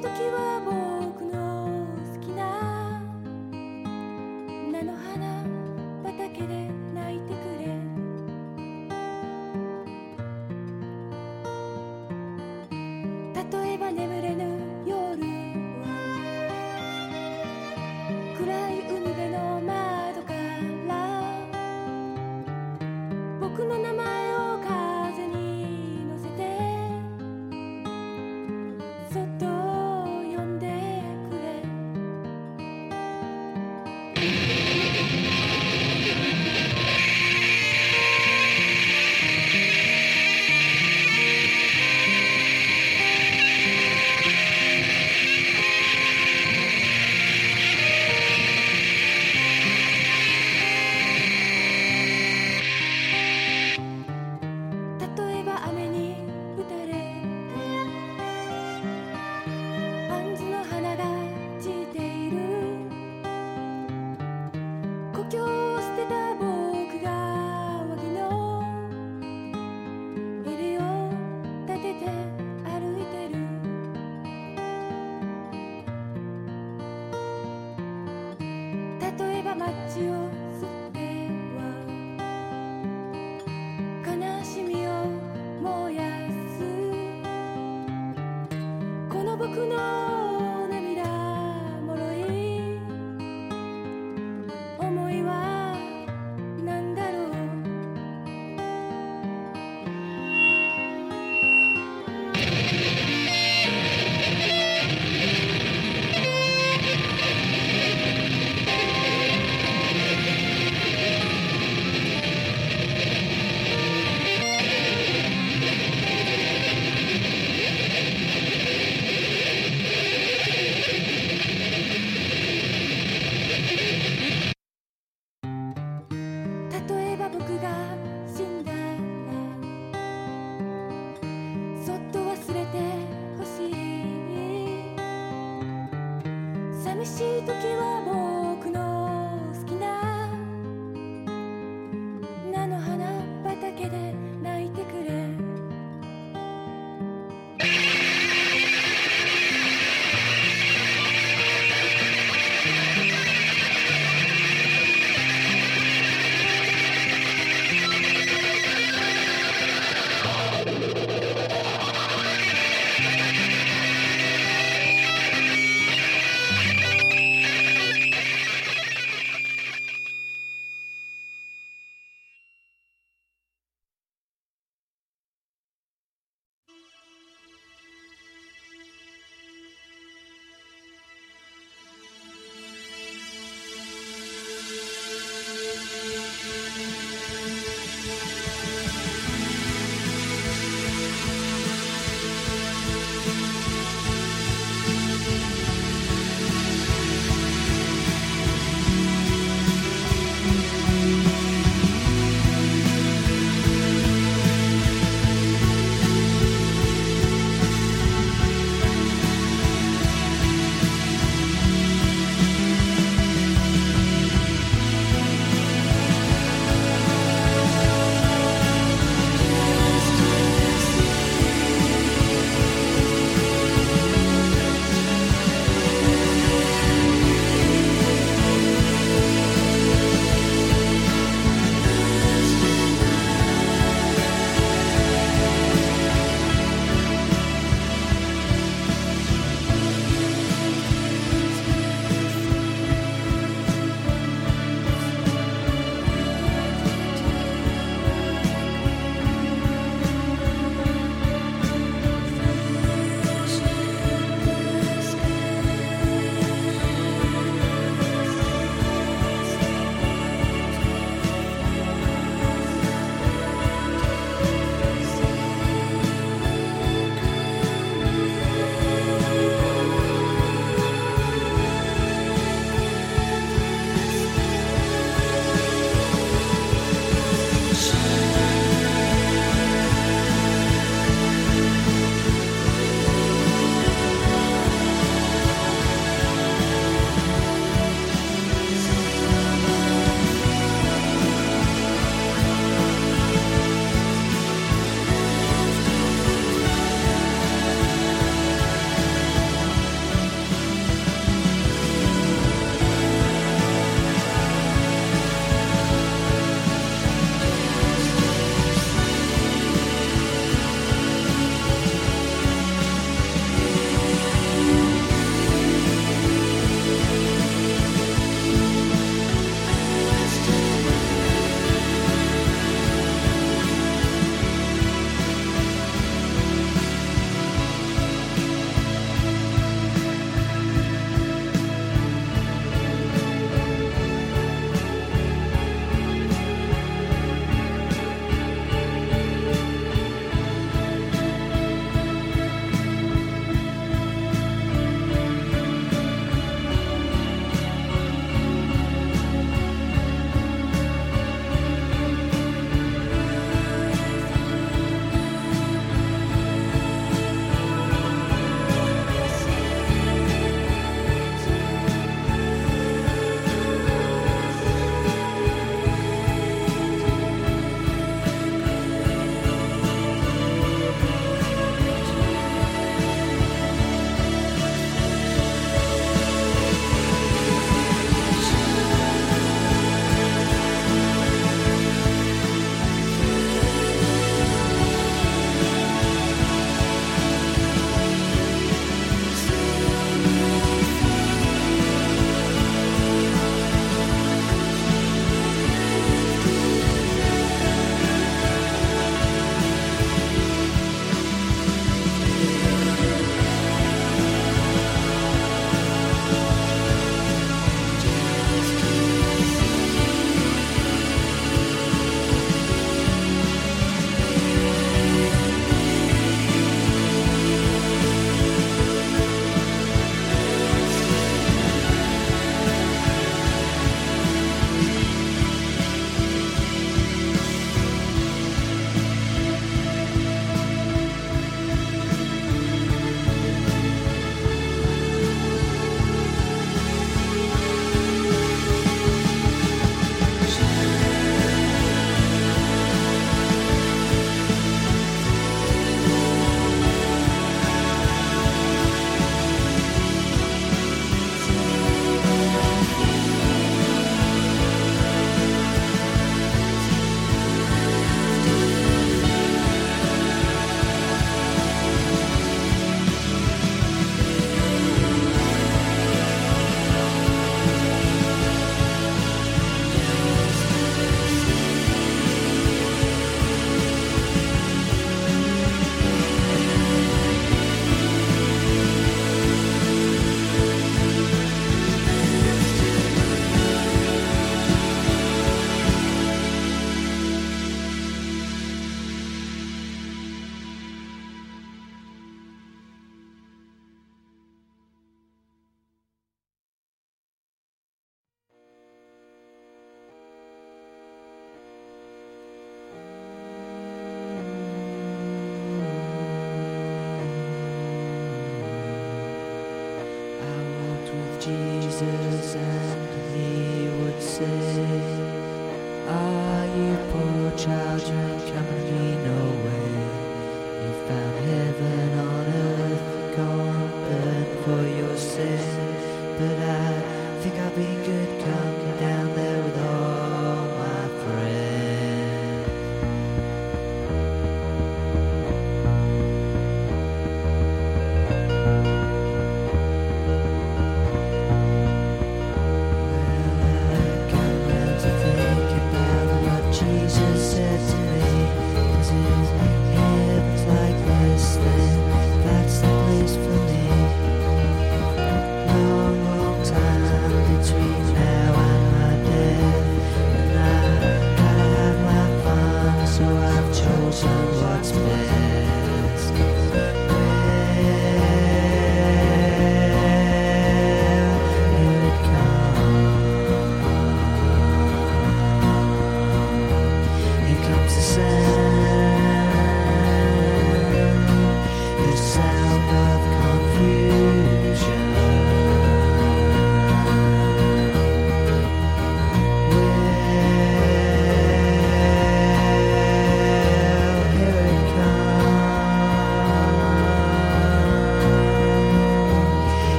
時は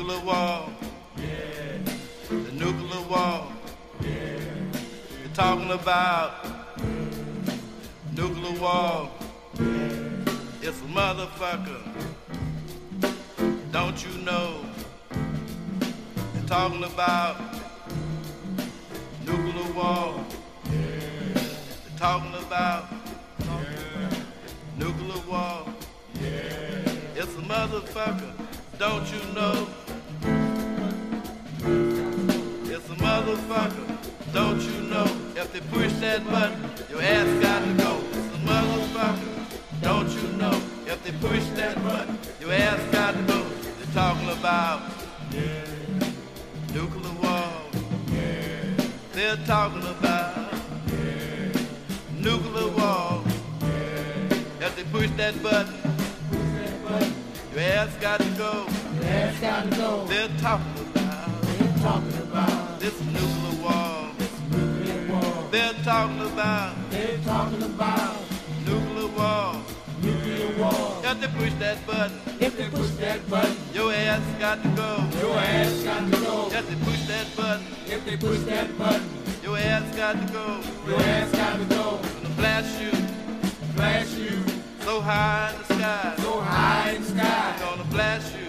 Nuclear war. Yeah. The nuclear war. Yeah. They're talking about nuclear war. Yeah. It's a motherfucker. Don't you know? They're talking about nuclear war. Yeah. They're talking about nuclear war. It's a motherfucker. Don't you know? Motherfucker. Don't you know? If they push that button, your ass got to go. It's motherfucker. Don't you know? If they push that button, your ass got to go. They're talking about nuclear war. They're talking about nuclear war. If they push that button, your ass got to go. Ass got to go. They're talking about They're talking about this nuclear war. nuclear war. They're talking about They're talking about nuclear war. nuclear war. If they push that button, If they push that button, your ass got to go. your ass got to go. If they push that button, If they push that button, your ass got to go. your ass got to go. Gonna blast you Blast you so high in the sky. so high in the sky. Gonna blast you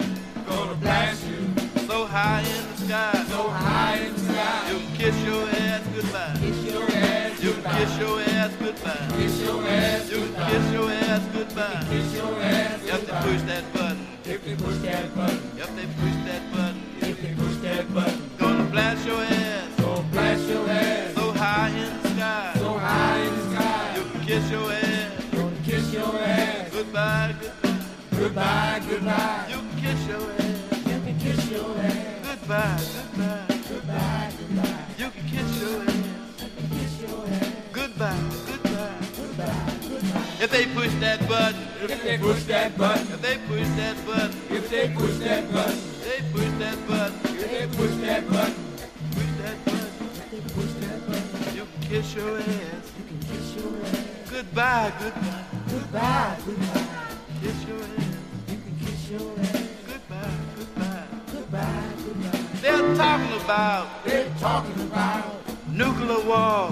Gonna blast you so high in the sky. so high in the sky. Kiss your ass goodbye. Kiss your ass You can kiss your ass goodbye. Kiss your ass You can goodbye. kiss your ass goodbye. Kiss your ass If they push that button, If they push that button, if they push that button, if they push that button, gonna blast your ass gonna blast your ass so high in the sky. so high in the sky. You can kiss your ass Gonna kiss your ass goodbye, goodbye. goodbye, goodbye. You can kiss your ass You can kiss your ass goodbye, goodbye. goodbye, goodbye, goodbye. goodbye, goodbye. If they push that button, If they push that button, if they push that button, if they push that button, they push that button, if they push that button, push that button. if they push that button, You can kiss your ass you can kiss your ass goodbye, goodbye. goodbye, goodbye. Kiss your ass You can kiss your ass goodbye, goodbye. goodbye, goodbye. They're talking about They're talking about nuclear war.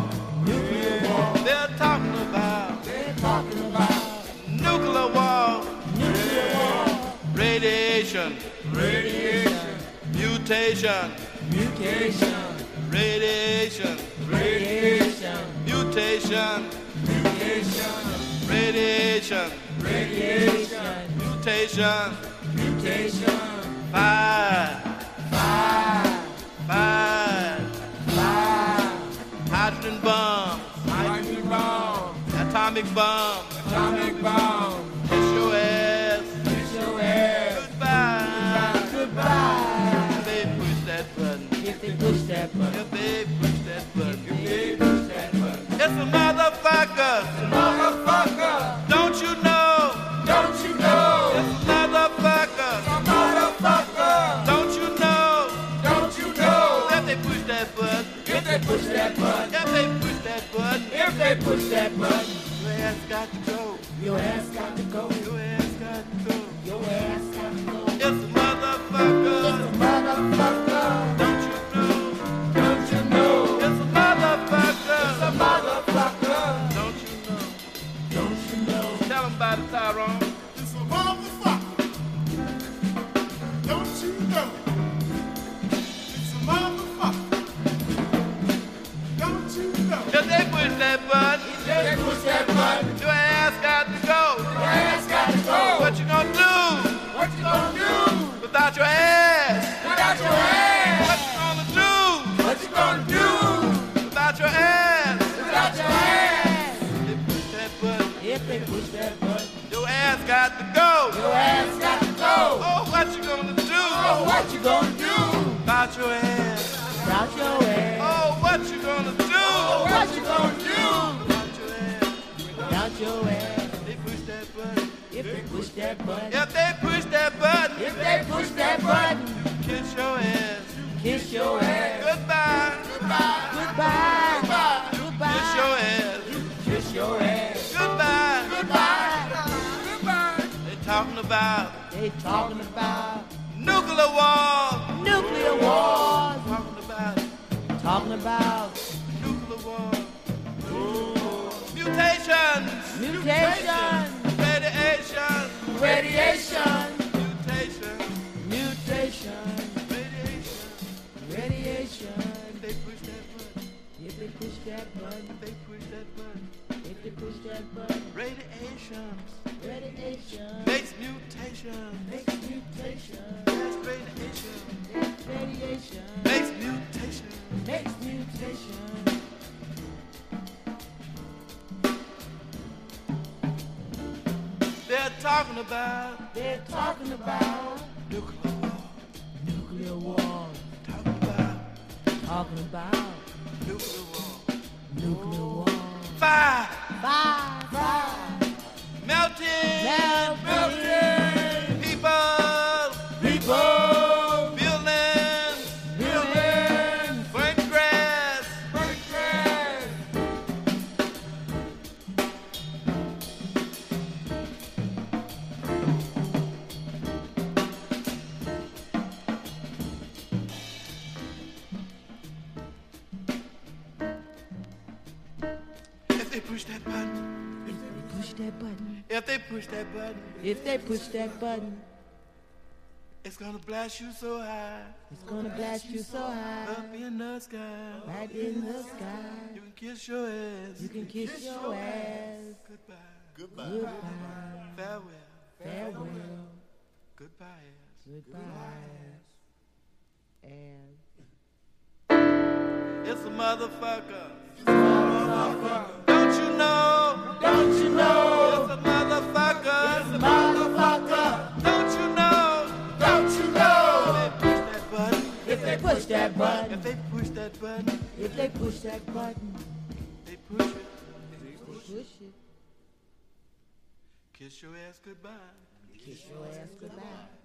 Talking about. Nuclear war. nuclear war. Radiation, Radiation, mutation, mutation, radiation, radiation, mutation, mutation, radiation, radiation, mutation. mutation. Five. five, Hydrogen bomb, hydrogen bomb, atomic bomb. atomic bomb. Kiss your ass Kiss your ass goodbye. goodbye. If they push that button, If they push that button, if they push that button, if they push that button, it's a motherfucker. motherfucker, Don't you know? don't you know? It's a motherfucker. Motherfucker, Don't you know? don't you know? If they push that button, If they push that button, if they push that button, if they push that button, ass got to go. your ass got to go. Got to go. Your ass got to go. Oh, what you gonna do? Oh, what you gonna do? About your ass. About your ass. Oh, what you gonna do? Oh, what you gonna do? About your ass. About your ass. They push that button. If they push that button. If they push that button, If they push that button. kiss your ass. Kiss your ass. Goodbye. Goodbye. About They talking about nuclear war. nuclear war. Talking about Talking about nuclear war. Ooh. Mutations. mutation, Radiation. radiation, Mutation. mutation, Radiation. radiation. If they push that button. If they push that button, If they push that button. They push that button, Radiation. radiation Makes mutation. makes mutation. That's radiation. That's radiation Makes mutation. makes mutation. They're talking about They're talking about nuclear war. nuclear war. Talking about Talking about nuclear war. nuclear war. Fire. Fire, fire, Melting. melting If they push that button. if they push that button, It's gonna blast you so high. it's gonna blast you so high, Up in the sky. right in the sky. You can kiss your ass. You can kiss your ass. Goodbye. Goodbye, Farewell. farewell, Goodbye ass. goodbye, and It's a motherfucker. Don't you know? don't you know, It's a motherfucker. motherfucker, Don't you know? don't you know? If they push that button. If they push that button, If they push that button. if they push that They push it. push it, Kiss your ass goodbye. kiss your ass goodbye.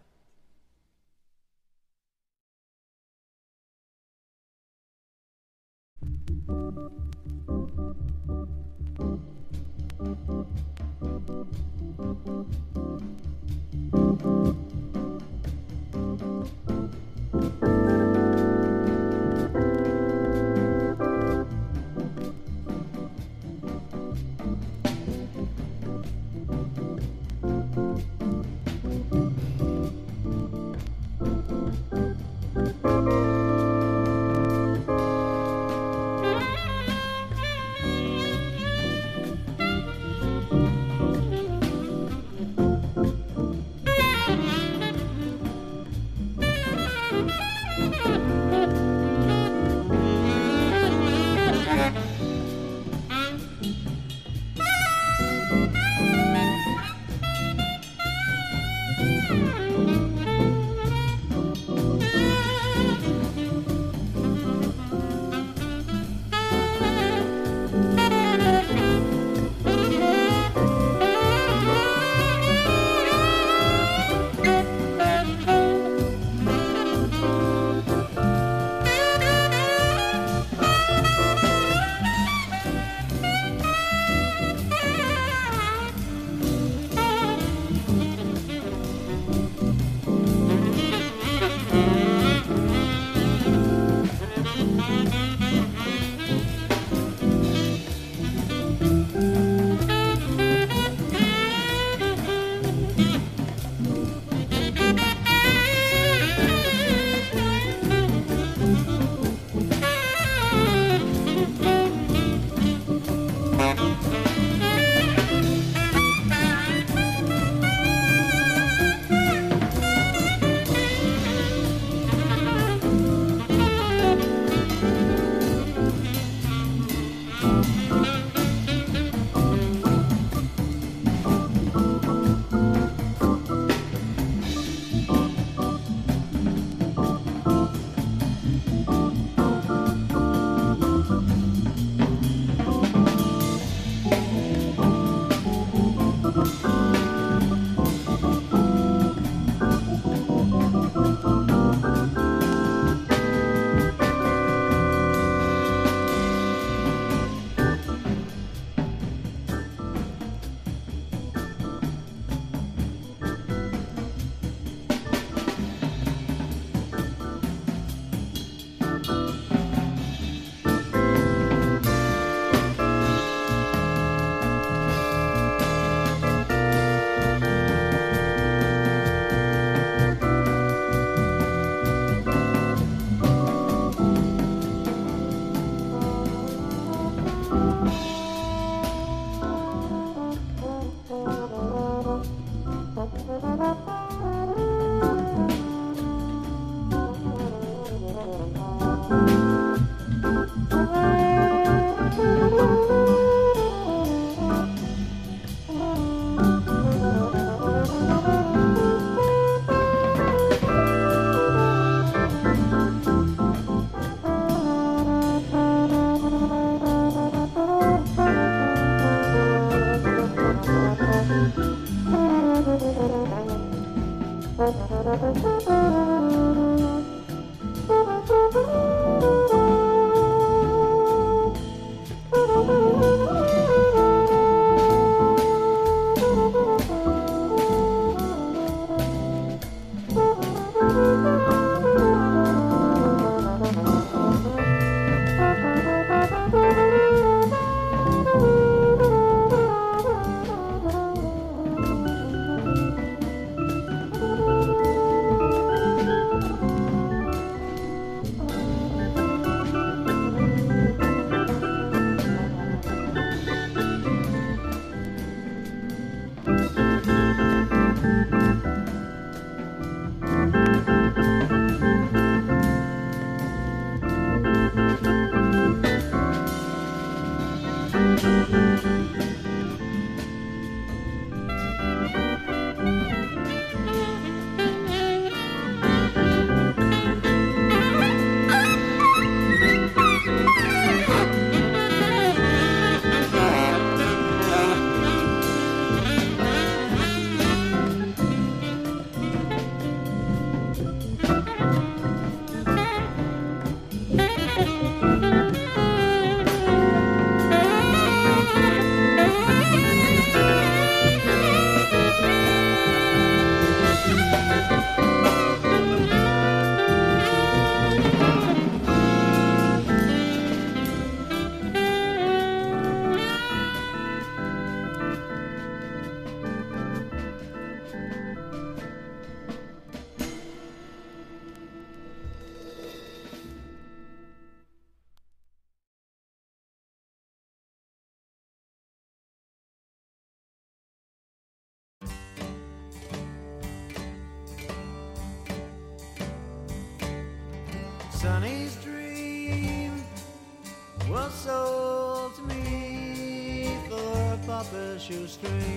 Pauper shoestring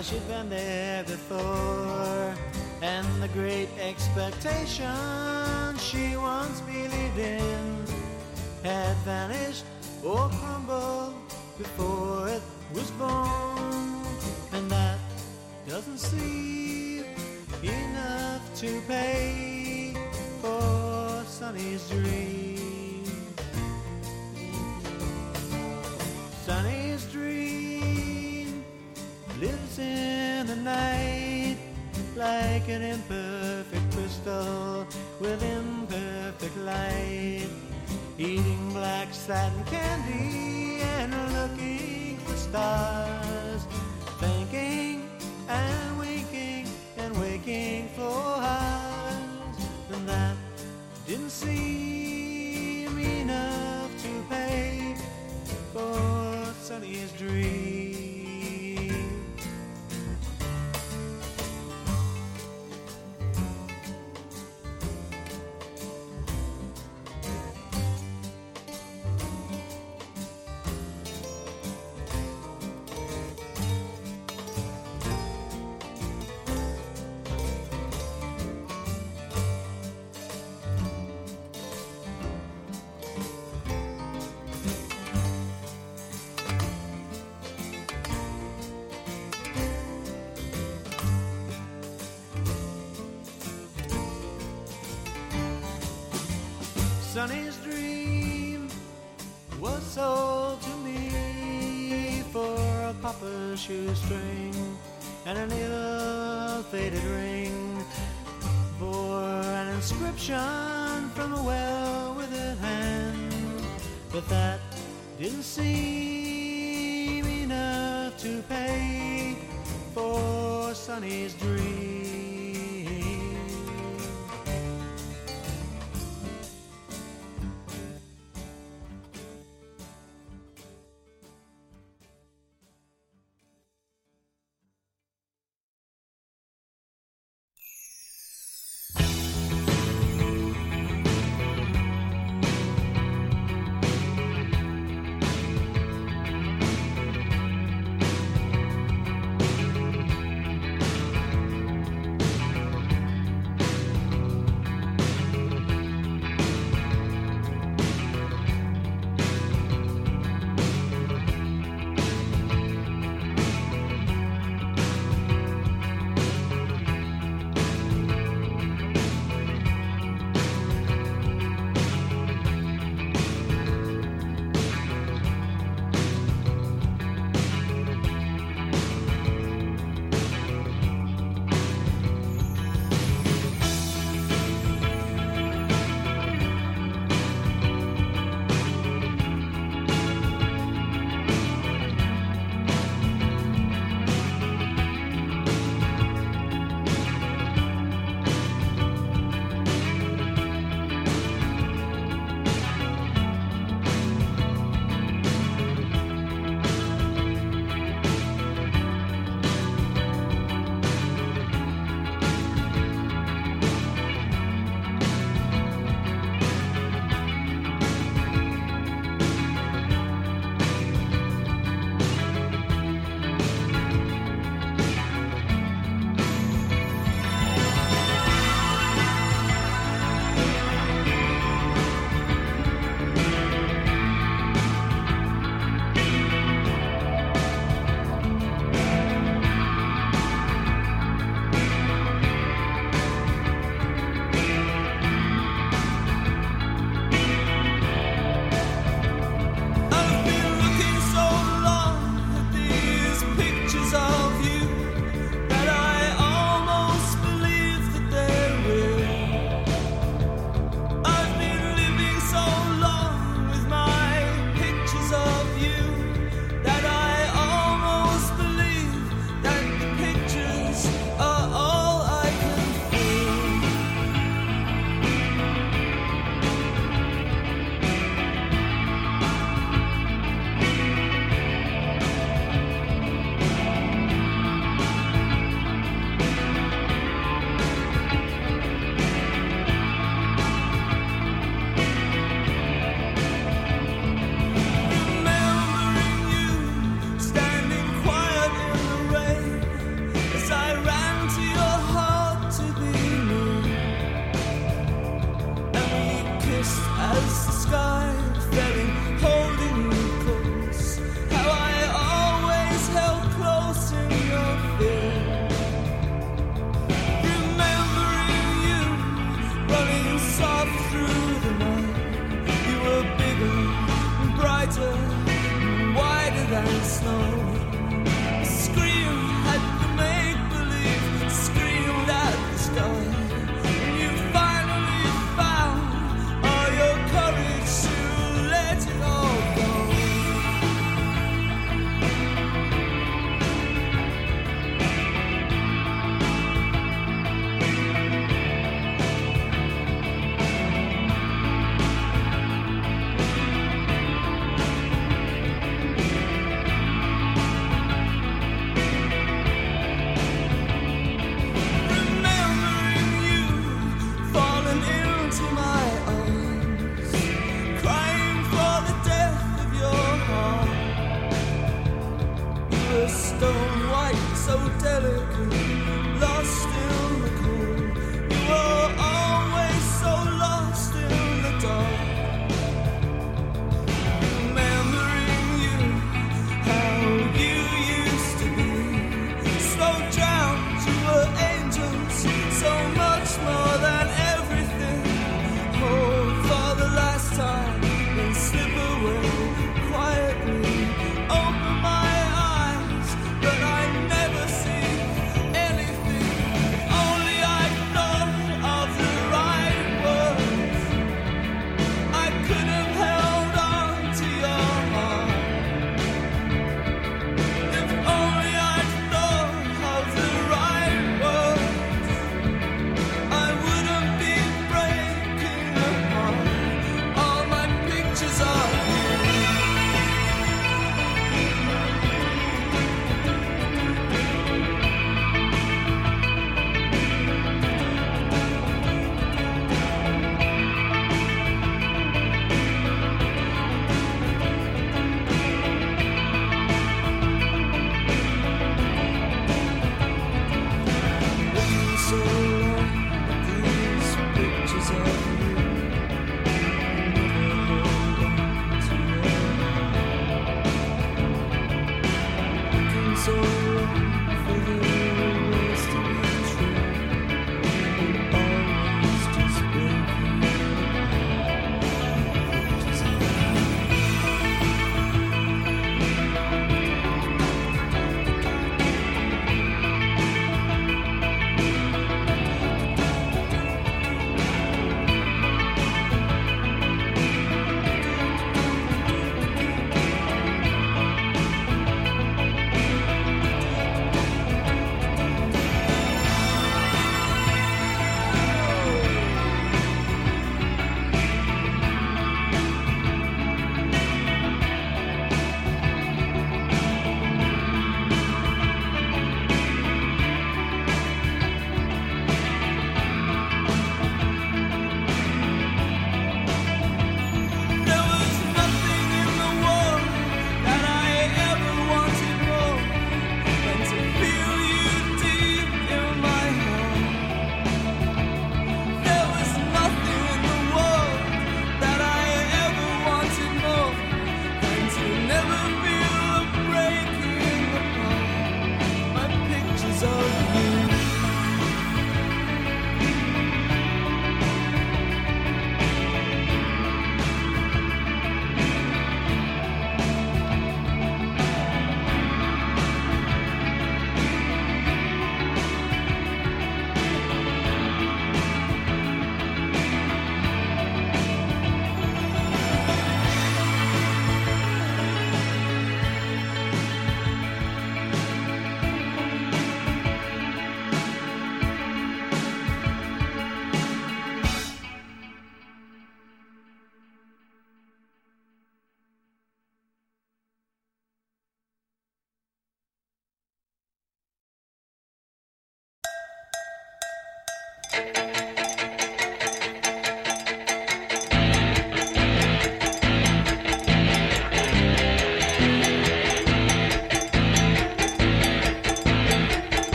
Cause she'd been there before, and the great expectation she once believed in had vanished or crumbled before it was born. And that doesn't seem enough to pay an imperfect crystal with imperfect light. Eating black satin candy and looking for stars. Thinking and winking and waking for hours. And that didn't seem enough to pay for Sunny's dream. From a well-withered hand. But that didn't seem enough to pay